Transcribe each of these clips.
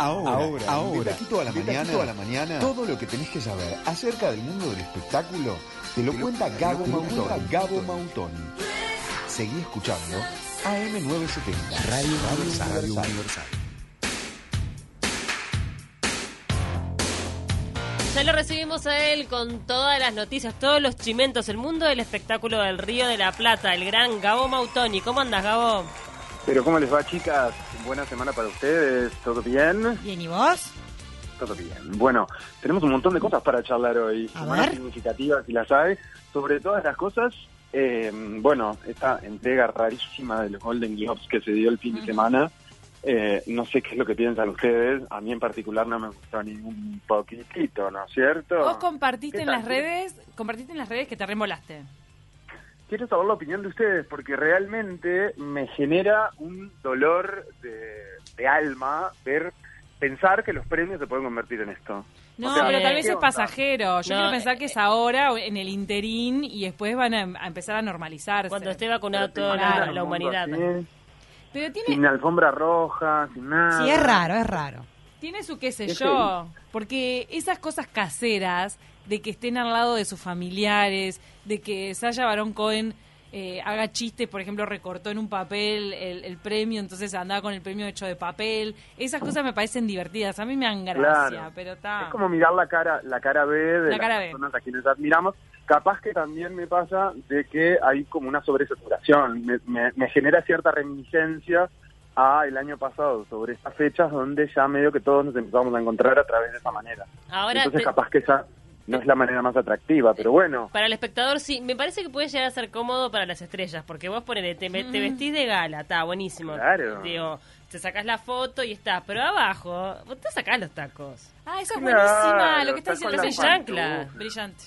Ahora, ahora, ahora, de toda la mañana, toda la mañana, todo lo que tenés que saber acerca del mundo del espectáculo te lo, cuenta Gabo Mautoni. Gabo Mautoni. Seguí escuchando AM970, Radio, Radio Universal. Ya lo recibimos a él con todas las noticias, todos los chimentos, el mundo del espectáculo del Río de la Plata, el gran Gabo Mautoni. ¿Cómo andas, Gabo? Pero ¿cómo les va, chicas? Buena semana para ustedes. ¿Todo bien? Bien, ¿y vos? Todo bien. Bueno, tenemos un montón de cosas para charlar hoy. A ver. significativas, si las hay. Sobre todas las cosas, eh, bueno, esta entrega rarísima de los Golden Globes que se dio el fin de semana. eh, no sé qué es lo que piensan ustedes. A mí en particular no me gustó ni un poquitito, ¿no es cierto? Vos compartiste ¿Qué en las redes, compartiste en las redes que te remolaste. Quiero saber la opinión de ustedes porque realmente me genera un dolor de, de alma ver pensar que los premios se pueden convertir en esto. No, O sea, pero tal ¿qué vez es onda? pasajero. Yo No, quiero pensar que es ahora, en el interín, y después van a, a empezar a normalizarse. Cuando esté vacunada Pero toda la, humanidad. así, Pero tiene, sin alfombra roja, sin nada. Sí, es raro, es raro. tiene su qué sé yo. Porque esas cosas caseras, de que estén al lado de sus familiares, de que Sasha Baron Cohen eh, haga chistes, por ejemplo, recortó en un papel el, el premio, entonces andaba con el premio hecho de papel. Esas cosas me parecen divertidas. A mí me dan gracia, Claro. pero está. Es como mirar la cara, la cara B de La las cara B. personas a quienes admiramos. Capaz que también me pasa de que hay como una sobresaturación. Me, me- me genera cierta reminiscencia a el año pasado sobre estas fechas donde ya medio que todos nos empezamos a encontrar a través de esa manera. Ahora, Entonces te- capaz que esa no es la manera más atractiva, pero bueno. para el espectador sí, me parece que puede llegar a ser cómodo para las estrellas, porque vos ponele, te, te vestís de gala, está buenísimo. Claro. Digo, te sacás la foto y estás, pero abajo, vos te sacás los tacos. Ah, esa es Claro, buenísima. Lo que está está diciendo es chancla. brillante.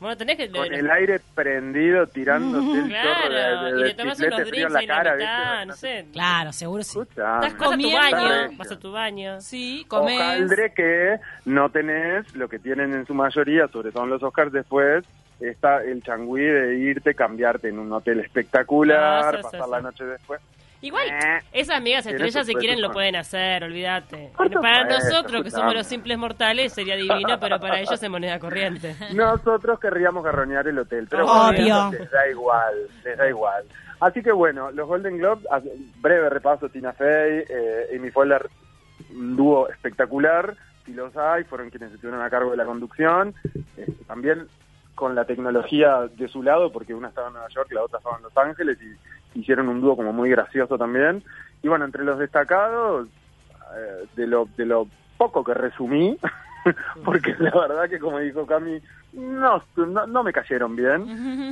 Bueno, tenés que... Con el aire prendido, tirándote el chorro de, Claro, de, y de le tomás unos drinks en la cara, mitad, no sé. Claro, seguro sí. Escuchame. Estás vas a tu comiendo. baño, vas a tu baño. Sí, comés. Ojaldre que no tenés lo que tienen en su mayoría, sobre todo en los Oscars después, está el changüí de irte, cambiarte en un hotel espectacular, Ah, sí, sí, pasar sí. la noche después. Igual, Eh. esas amigas estrellas, si quieren, lo pueden hacer, olvídate. Para nosotros, que somos los simples mortales, sería divino, pero para ellos es moneda corriente. Nosotros querríamos garronear el hotel, pero Obvio. bueno, les da igual, les da igual. Así que bueno, los Golden Globes, breve repaso, Tina Fey, eh, Amy Poehler, un dúo espectacular, si los hay, fueron quienes estuvieron a cargo de la conducción, eh, también con la tecnología de su lado, porque una estaba en Nueva York, la otra estaba en Los Ángeles, y hicieron un dúo como muy gracioso también. Y bueno, entre los destacados, eh, de, lo, de lo poco que resumí, porque la verdad que como dijo Cami, no, no, no me cayeron bien.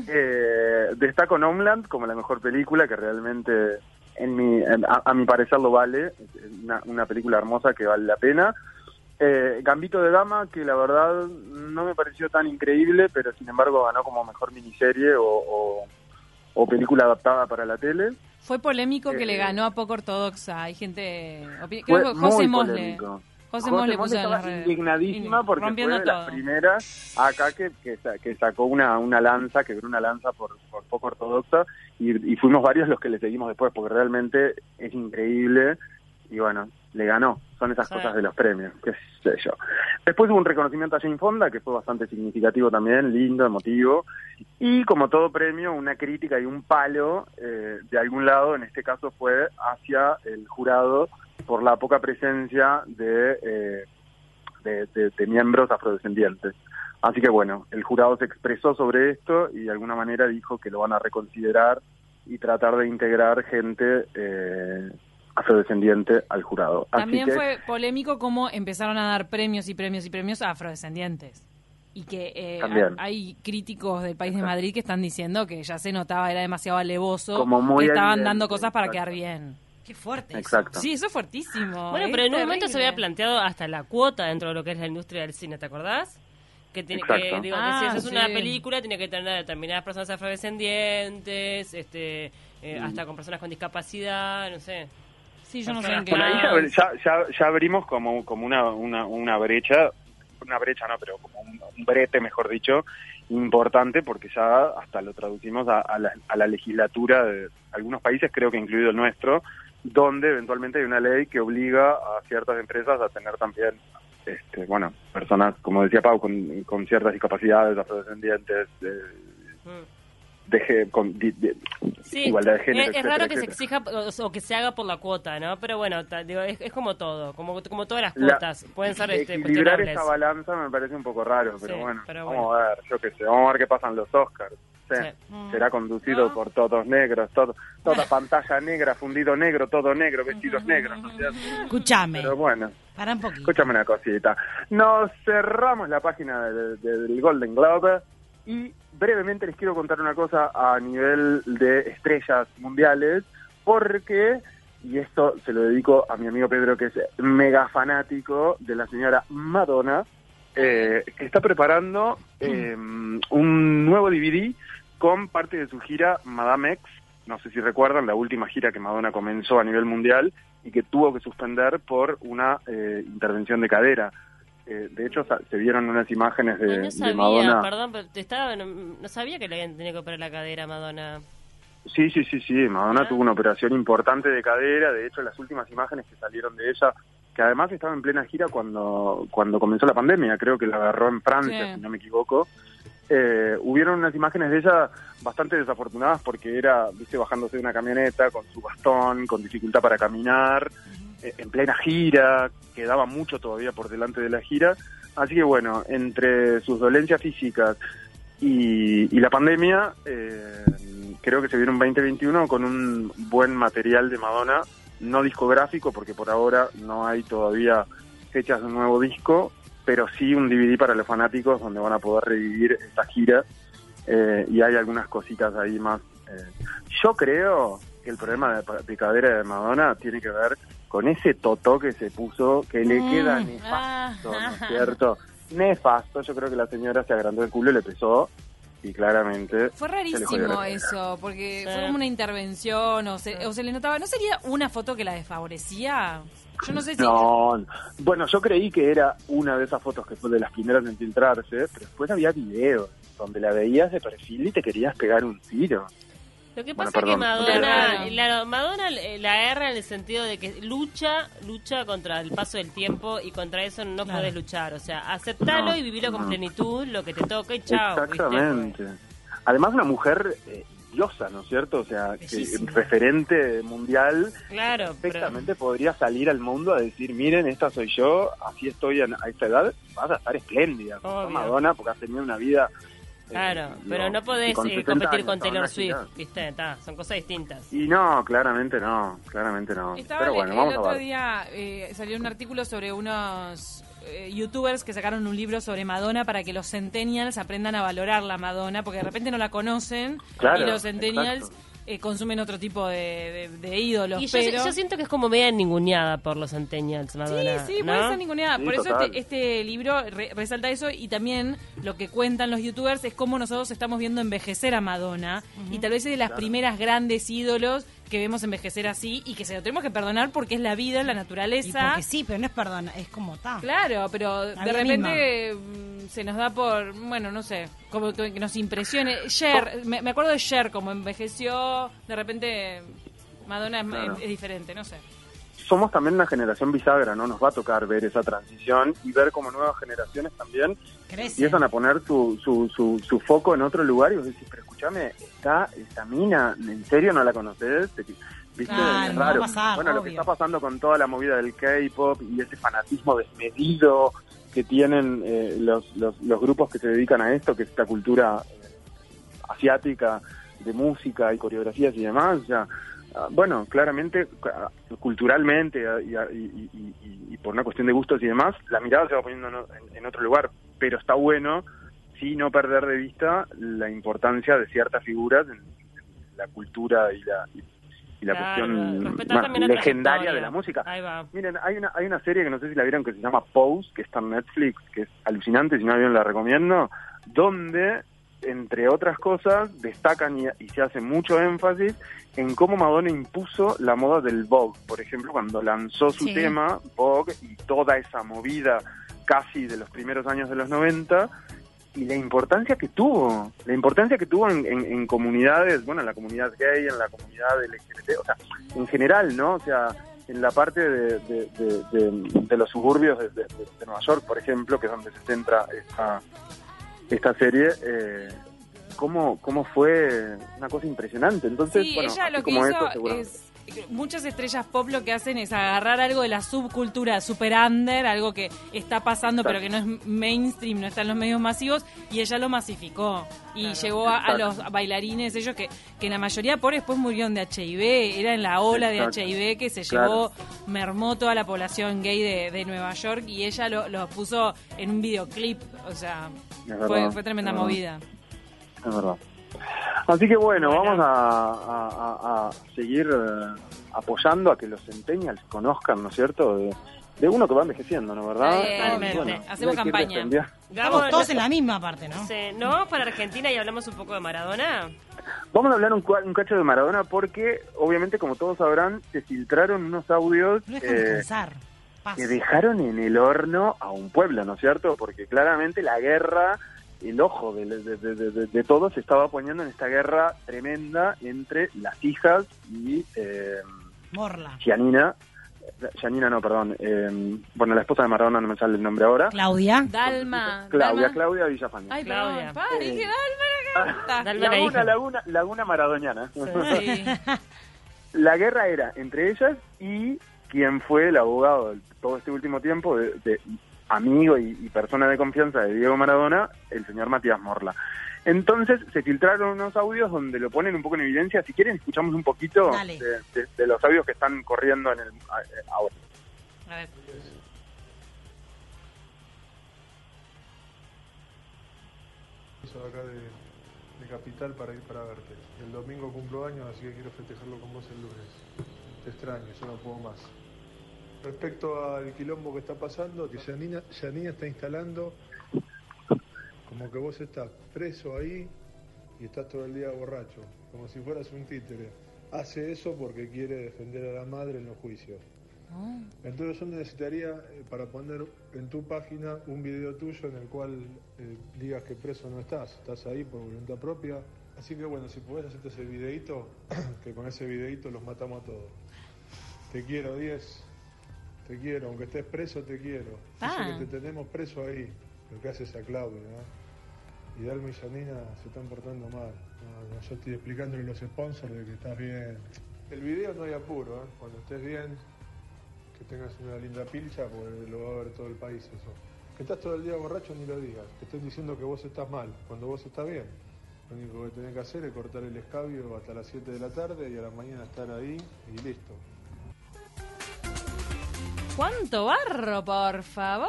Eh, destaco Homeland como la mejor película que realmente en mi, en- a, a mi parecer lo vale, una, una película hermosa que vale la pena. Eh, Gambito de Dama, que la verdad no me pareció tan increíble, pero sin embargo ganó como mejor miniserie o, o- o película adaptada para la tele. Fue polémico que Eh, le ganó a poco ortodoxa. Hay gente. Creo que José Mosle. polémico. José Mosle puso en estaba las redes. indignadísima porque fue de las todo. primeras acá que, que, que sacó una, una lanza, quebró una lanza por, por poco ortodoxa y, y fuimos varios los que le seguimos después porque realmente es increíble y bueno, le ganó. Son esas Sí. cosas de los premios, qué sé yo. Después hubo un reconocimiento a Jane Fonda que fue bastante significativo también, lindo, emotivo. Y como todo premio, una crítica y un palo eh, de algún lado, en este caso fue hacia el jurado por la poca presencia de, eh, de, de- de miembros afrodescendientes. Así que bueno, el jurado se expresó sobre esto y de alguna manera dijo que lo van a reconsiderar y tratar de integrar gente eh, afrodescendiente al jurado. Así También que- fue polémico cómo empezaron a dar premios y premios y premios a afrodescendientes. Y que eh, También. hay críticos del país de Madrid que están diciendo que ya se notaba, era demasiado alevoso, Como muy que estaban evidente, dando cosas para exacto. quedar bien. Qué fuerte. eso. Exacto. Sí, eso es fuertísimo. Bueno, es pero en un momento se había planteado hasta la cuota dentro de lo que es la industria del cine, ¿te acordás? Que tiene que, digo, que Ah, si haces una película tiene que tener determinadas personas afrodescendientes, este, eh, Mm. hasta con personas con discapacidad, no sé. Sí, yo no sé en qué. Bueno, ahí lado. ya, ya, ya, ya abrimos como, como una, una, una brecha, una brecha no, pero como un, un brete, mejor dicho, importante, porque ya hasta lo traducimos a, a la, a la legislatura de algunos países, creo que incluido el nuestro, donde eventualmente hay una ley que obliga a ciertas empresas a tener también, este, bueno, personas, como decía Pau, con, con ciertas discapacidades, afrodescendientes, eh, Mm. De, ge- con di- Sí, igualdad de género. es, raro que se exija o, que se haga por la cuota, ¿no? Pero bueno, ta- digo, es, es como todo, como, como todas las La- cuotas, pueden ser este, Equilibrar cuestionables. esa balanza me parece un poco raro, pero Sí, bueno, pero vamos a ver, yo qué sé, vamos a ver qué pasa en los Oscars. Sí. Sí. Será conducido No. por todos negros, todo, toda pantalla negra, fundido negro, todo negro, vestidos negros, ¿no? Escúchame. Pero bueno, Para un poquito. escúchame una cosita. Nos cerramos la página de- de- del Golden Globe y brevemente les quiero contar una cosa a nivel de estrellas mundiales, porque, y esto se lo dedico a mi amigo Pedro, que es mega fanático de la señora Madonna, eh, que está preparando eh, un nuevo DVD con parte de su gira Madame X. No sé si recuerdan la última gira que Madonna comenzó a nivel mundial y que tuvo que suspender por una eh, intervención de cadera. Eh, de hecho, se vieron unas imágenes de, no de sabía, Madonna. perdón, pero te estaba, no, no sabía que le habían tenido que operar la cadera a Madonna. Sí, sí, sí, sí. Madonna Ah. tuvo una operación importante de cadera. De hecho, las últimas imágenes que salieron de ella, que además estaba en plena gira cuando, cuando comenzó la pandemia, creo que la agarró en Francia, Sí. si no me equivoco. Eh, hubieron unas imágenes de ella bastante desafortunadas porque era, viste, bajándose de una camioneta con su bastón, con dificultad para caminar, en plena gira, quedaba mucho todavía por delante de la gira. Así que bueno, entre sus dolencias físicas y, la pandemia, eh, creo que se viene un 2021 con un buen material de Madonna, no discográfico, porque por ahora no hay todavía fechas de un nuevo disco, pero sí un DVD para los fanáticos donde van a poder revivir esta gira eh, y hay algunas cositas ahí más. eh. Yo creo que el problema de, de cadera de Madonna tiene que ver con ese totó que se puso, que le Mm, queda ah. nefasto, ¿no es cierto? Nefasto, yo creo que la señora se agrandó el culo y le pesó, y claramente... Fue rarísimo eso, porque Sí. fue como una intervención o se, o se le notaba. ¿No sería una foto que la desfavorecía? Yo no sé si. No, bueno, yo creí que era una de esas fotos que fue de las primeras en filtrarse, pero después había videos donde la veías de perfil y te querías pegar un tiro. Lo que Bueno, pasa es que. Madonna, claro, Madonna eh, la erra en el sentido de que lucha, lucha contra el paso del tiempo y contra eso no Claro. puedes luchar. O sea, aceptalo No, y vivirlo con no. plenitud, lo que te toca y chao. ¿viste? Exactamente. Además, una mujer eh, diosa, ¿no es cierto? O sea, que referente mundial, Claro, pero perfectamente podría salir al mundo a decir, miren, esta soy yo, así estoy a, esta edad, vas a estar espléndida. Madonna, porque has tenido una vida... eh, claro, digo, pero no podés con eh, 70 competir años, con. Taylor Swift. ¿viste? Ta, son cosas distintas. Y no, claramente no, claramente no. Estaba Pero el- bueno, el vamos a otro ver. día eh, salió un artículo sobre unos eh, youtubers que sacaron un libro sobre Madonna para que los centennials aprendan a valorar la Madonna, porque de repente no la conocen Claro, y los centennials exacto. Eh, consumen otro tipo de, de- de ídolos. Y yo, pero... yo siento que es como media ninguneada por los centennials, Sí, Madonna. sí, ¿no? puede ser ninguneada. Sí, Por eso este, este libro re- resalta eso y también lo que cuentan los youtubers es cómo nosotros estamos viendo envejecer a Madonna y tal vez es de las primeras grandes ídolos que vemos envejecer así y que se lo tenemos que perdonar porque es la vida, la Y naturaleza. porque sí, pero no es perdona, es como está. Claro, pero La de repente mm, se nos da por, bueno, no sé, como que, nos impresione. Cher, me, me acuerdo de Cher, como envejeció, de repente Madonna es diferente, no sé. Somos también una generación bisagra, ¿no? Nos va a tocar ver esa transición y ver cómo nuevas generaciones también Crece. empiezan a poner su, su, su, su foco en otro lugar y vos decís, pero escúchame, está esta mina, ¿en serio no la conoces? Te- ¿Viste? Claro, no raro. pasar, bueno, lo que está pasando con toda la movida del K-pop y ese fanatismo desmedido que tienen eh, los, los, los grupos que se dedican a esto, que es esta cultura eh, asiática de música y coreografías y demás, o sea, ah, bueno, claramente, ah, culturalmente ah, y, ah, y- y- y- y por una cuestión de gustos y demás, la mirada se va poniendo en, en- otro lugar, pero está bueno sí no perder de vista la importancia de ciertas figuras en, en la cultura y la, y, la Claro, cuestión más legendaria de la música. Ahí va. Miren, hay una, hay una serie que no sé si la vieron que se llama Pose, que está en Netflix, que es alucinante, si no la vieron la recomiendo, donde, entre otras cosas, destacan y, y se hace mucho énfasis en cómo Madonna impuso la moda del Vogue, por ejemplo, cuando lanzó su Sí. tema, Vogue, y toda esa movida casi de los primeros años de los 90, y la importancia que tuvo, la importancia que tuvo en, en- en comunidades, bueno, en la comunidad gay, en la comunidad LGBT, o sea, en general, ¿no? O sea, en la parte de, de- de- de- de los suburbios de Nueva York, por ejemplo, que es donde se centra esta, esta serie, eh, cómo, cómo fue una cosa impresionante. Entonces, Sí, bueno, ella lo que como hizo eso, seguramente. es... Muchas estrellas pop lo que hacen es agarrar algo de la subcultura super under, algo que está pasando pero que no es mainstream, no está en los medios masivos, y ella lo masificó. Y llegó a, a los bailarines, ellos que, que la mayoría por después murieron de HIV, era en la ola de. HIV que se Claro. llevó, mermó toda la población gay de, de Nueva York, y ella lo, lo puso en un videoclip, o sea, fue, fue tremenda movida. Es verdad. Así que bueno, Bueno. vamos a, a- a- a seguir eh, apoyando a que los centennials conozcan, ¿no es cierto? De, de uno que va envejeciendo, ¿no? ¿Verdad? Eh, Totalmente. Hacemos campaña. Estamos todos no- en la misma parte, ¿no? Sí, ¿no vamos para Argentina y hablamos un poco de Maradona? Vamos a hablar un, cacho de Maradona porque, obviamente, como todos sabrán, se filtraron unos audios No eh, que dejaron en el horno a un pueblo, ¿no es cierto? Porque claramente la guerra, el ojo de, de, de- de- de todos se estaba poniendo en esta guerra tremenda entre las hijas y eh, Morla. Gianina. Gianina no, perdón. eh, bueno, la esposa de Maradona no me sale el nombre ahora. Claudia. Dalma. Claudia, Dalma. Claudia Villafañe. Ay, Claudia. perdón. Pa, dije Dalma, la la Laguna. Laguna, Laguna Maradoniana. Sí. La guerra era entre ellas y quien fue el abogado de todo este último tiempo, de, de amigo y, y persona de confianza de Diego Maradona, el señor Matías Morla. Entonces se filtraron unos audios donde lo ponen un poco en evidencia. Si quieren, escuchamos un poquito de, de- de los audios que están corriendo en el a- ahora. A ver. Soy acá de, de Capital para ir para verte. El domingo cumplo años, así que quiero festejarlo con vos el lunes. Te extraño, yo no puedo más. Respecto al quilombo que está pasando, que Yanina, Yanina está instalando como que vos estás preso ahí y estás todo el día borracho, como si fueras un títere. Hace eso porque quiere defender a la madre en los juicios. Entonces yo necesitaría eh, para poner en tu página un video tuyo en el cual eh, digas que preso no estás, estás ahí por voluntad propia. Así que bueno, si podés hacerte ese videito, que con ese videito los matamos a todos. Te quiero, 10. Te quiero, aunque estés preso, te quiero. Ah. Que te tenemos preso ahí, lo que haces a Claudia. ¿no? Y Dalma y Janina se están portando mal. No, yo estoy explicándole a los sponsors de que estás bien. El video no hay apuro, ¿eh? cuando estés bien, que tengas una linda pilcha, porque lo va a ver todo el país eso. Que estás todo el día borracho, ni lo digas. Que estén diciendo que vos estás mal, cuando vos estás bien. Lo único que tenés que hacer es cortar el escabio hasta las 7 de la tarde y a la mañana estar ahí y listo. ¿Cuánto barro, por favor?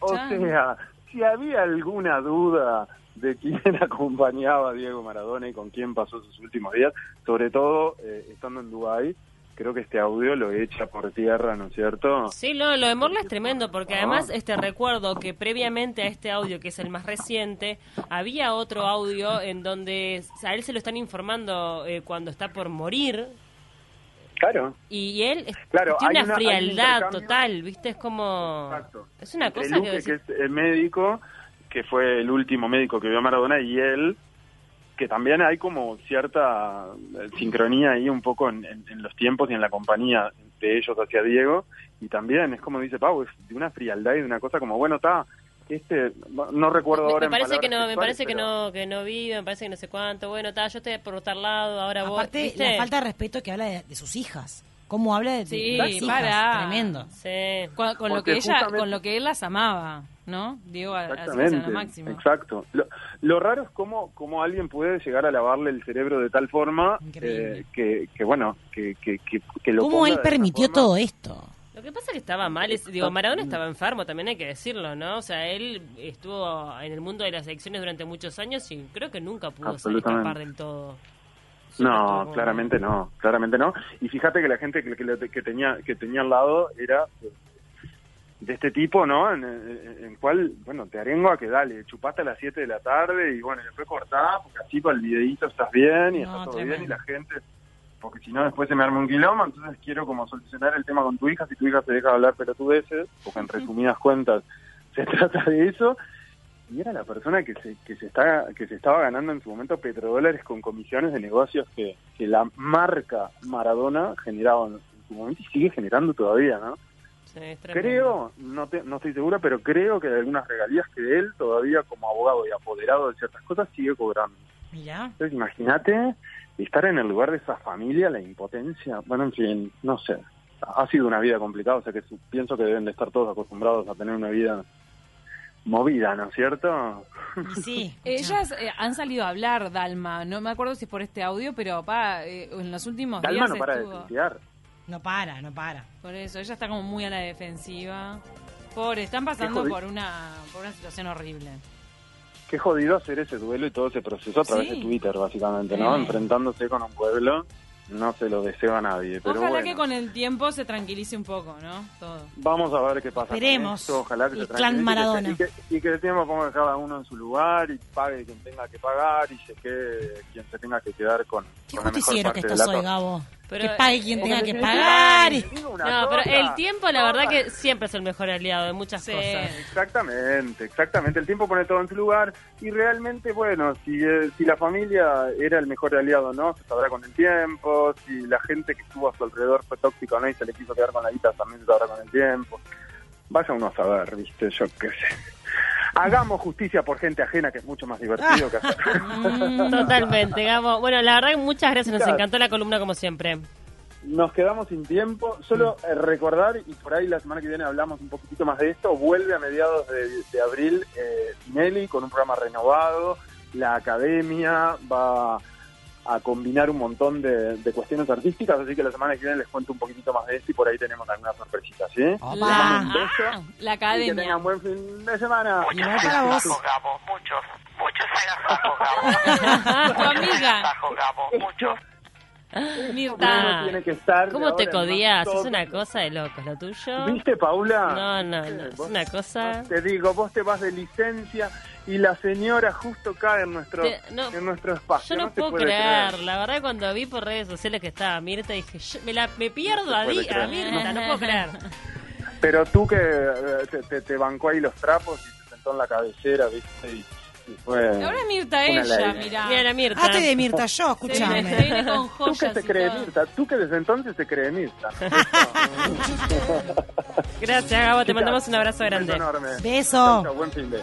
O Chan. sea, si había alguna duda de quién acompañaba a Diego Maradona y con quién pasó sus últimos días, sobre todo eh, estando en Dubái, creo que este audio lo echa por tierra, ¿no es cierto? Sí, lo, lo de Morla es tremendo, porque Ah. además este recuerdo que previamente a este audio, que es el más reciente, había otro audio en donde a él se lo están informando eh, cuando está por morir, Claro. y, él es- Claro, tiene una una- hay un frialdad total, ¿viste? Es como... Exacto. Es una Entre cosa Luque, que... que decís- es el médico, que fue el último médico que vio a Maradona, y él, que también hay como cierta eh, sincronía ahí un poco en, en- en los tiempos y en la compañía de ellos hacia Diego, y también es como dice Pau, es de una frialdad y de una cosa como, bueno, está, este, no, recuerdo Me, ahora me parece que no, me parece que no, que no vive, me parece que no sé cuánto. Bueno, ta, yo estoy por tal lado, ahora vos. Aparte, ¿viste? la falta de respeto que habla de, de sus hijas. ¿Cómo habla de, de Sí, hijas? para. Tremendo. Sí. Con, con lo que ella, justamente- con lo que él las amaba, ¿no? Digo, a, a- a Exactamente, lo máximo. exacto. Lo, lo raro es cómo, cómo alguien puede llegar a lavarle el cerebro de tal forma eh, que, que, bueno, que, que, que, que lo ¿Cómo ponga él permitió forma. todo esto? Lo que pasa es que estaba mal, es- digo, Maradona estaba enfermo, también hay que decirlo, ¿no? O sea, él estuvo en el mundo de las elecciones durante muchos años y creo que nunca pudo escapar del todo. Siempre No, claramente no, claramente no. Y fíjate que la gente que, que, que tenía que tenía al lado era de, de este tipo, ¿no? En, en- en cual, bueno, te arengo a que dale, chupaste a las 7 de la tarde y bueno, después cortá, porque así para el videíto estás bien y No, está todo tremendo. bien y la gente, porque si no después se me arma un quilombo, entonces quiero como solucionar el tema con tu hija, si tu hija se deja de hablar pelotudeces, porque en resumidas cuentas se trata de eso. y era la persona que se, que se está que se estaba ganando en su momento petrodólares con comisiones de negocios que, que la marca Maradona generaba en su momento y sigue generando todavía, ¿no? Sí. Creo, no, te- no estoy segura, pero creo que hay algunas regalías que él todavía como abogado y apoderado de ciertas cosas sigue cobrando. Mirá. Entonces imagínate estar en el lugar de esa familia, la impotencia, bueno, en fin, no sé. Ha sido una vida complicada, o sea que pienso que deben de estar todos acostumbrados a tener una vida movida, ¿no es cierto? Y sí. Ellas eh, han salido a hablar, Dalma. No me acuerdo si es por este audio, pero pa, eh, en los últimos Dalma días no para de tuitear. No para, no para. Por eso, ella está como muy a la defensiva. Pobre, están pasando por una, por una situación horrible. Qué jodido hacer ese duelo y todo ese proceso a través Sí. de Twitter, básicamente, ¿no? Sí. Enfrentándose con un pueblo, no se lo deseo a nadie, pero Ojalá bueno. que con el tiempo se tranquilice un poco, ¿no? Todo. Vamos a ver qué pasa. con Esperemos. esto, Ojalá que El se clan tranquilice Maradona. Y que, y que el tiempo ponga cada uno en su lugar y pague quien tenga que pagar y se quede quien se tenga que quedar con, Qué con la mejor justiciero que parte de estás hoy. Gabo. Pero, que pague quien eh, tenga Porque que si pagar. y- No, pero el tiempo, la verdad que siempre es el mejor aliado de muchas Sí. cosas. Exactamente, exactamente. El tiempo pone todo en su lugar y realmente, bueno, si, eh, si la familia era el mejor aliado no, se sabrá con el tiempo. Si la gente que estuvo a su alrededor fue tóxica o no y se le quiso quedar con la guita, también se sabrá con el tiempo. Vaya uno a saber, viste, yo qué sé. Hagamos justicia por gente ajena, que es mucho más divertido que hacer. Totalmente, Gabo. Bueno, la verdad muchas gracias, nos encantó la columna como siempre. Nos quedamos sin tiempo. Solo eh, recordar, y por ahí la semana que viene hablamos un poquitito más de esto, vuelve a mediados de, de abril eh, Tinelli con un programa renovado. La academia va a combinar un montón de, de cuestiones artísticas, así que la semana que viene les cuento un poquitito más de esto y por ahí tenemos algunas sorpresitas, ¿sí? Opa. Les mando un beso Ah, la y que academia. tengan buen fin de semana. Para vos. Gabo, muchos, muchos agasajos, Gabo. tu amiga, Agasajos, Gabo, muchos. Mirta. tiene que estar de ¿Cómo te codías? Es una cosa de locos, lo tuyo. ¿Viste, Paula? No, no, no, es una cosa... Te digo, vos te vas de licencia y la señora justo cae en nuestro, Te- no, en nuestro espacio. Yo no, se puedo creer. creer. La verdad, cuando vi por redes sociales que estaba Mirta, dije, yo- me, la, me pierdo a, Di- a. Mirta, no puedo creer. Pero tú que eh, te, te- te bancó ahí los trapos y te sentó en la cabecera, ¿viste? Y, fue... Ahora es Mirta ella, ley. mirá. Mira la Mirta. Ah, estoy de Mirta yo, Se viene, escúchame. se viene con Tú que joyas se y cree todo. Mirta, tú que desde entonces te cree Mirta. Gracias, Gabo. Te mandamos un abrazo Un beso grande. enorme. Beso. Chau, chau, buen fin de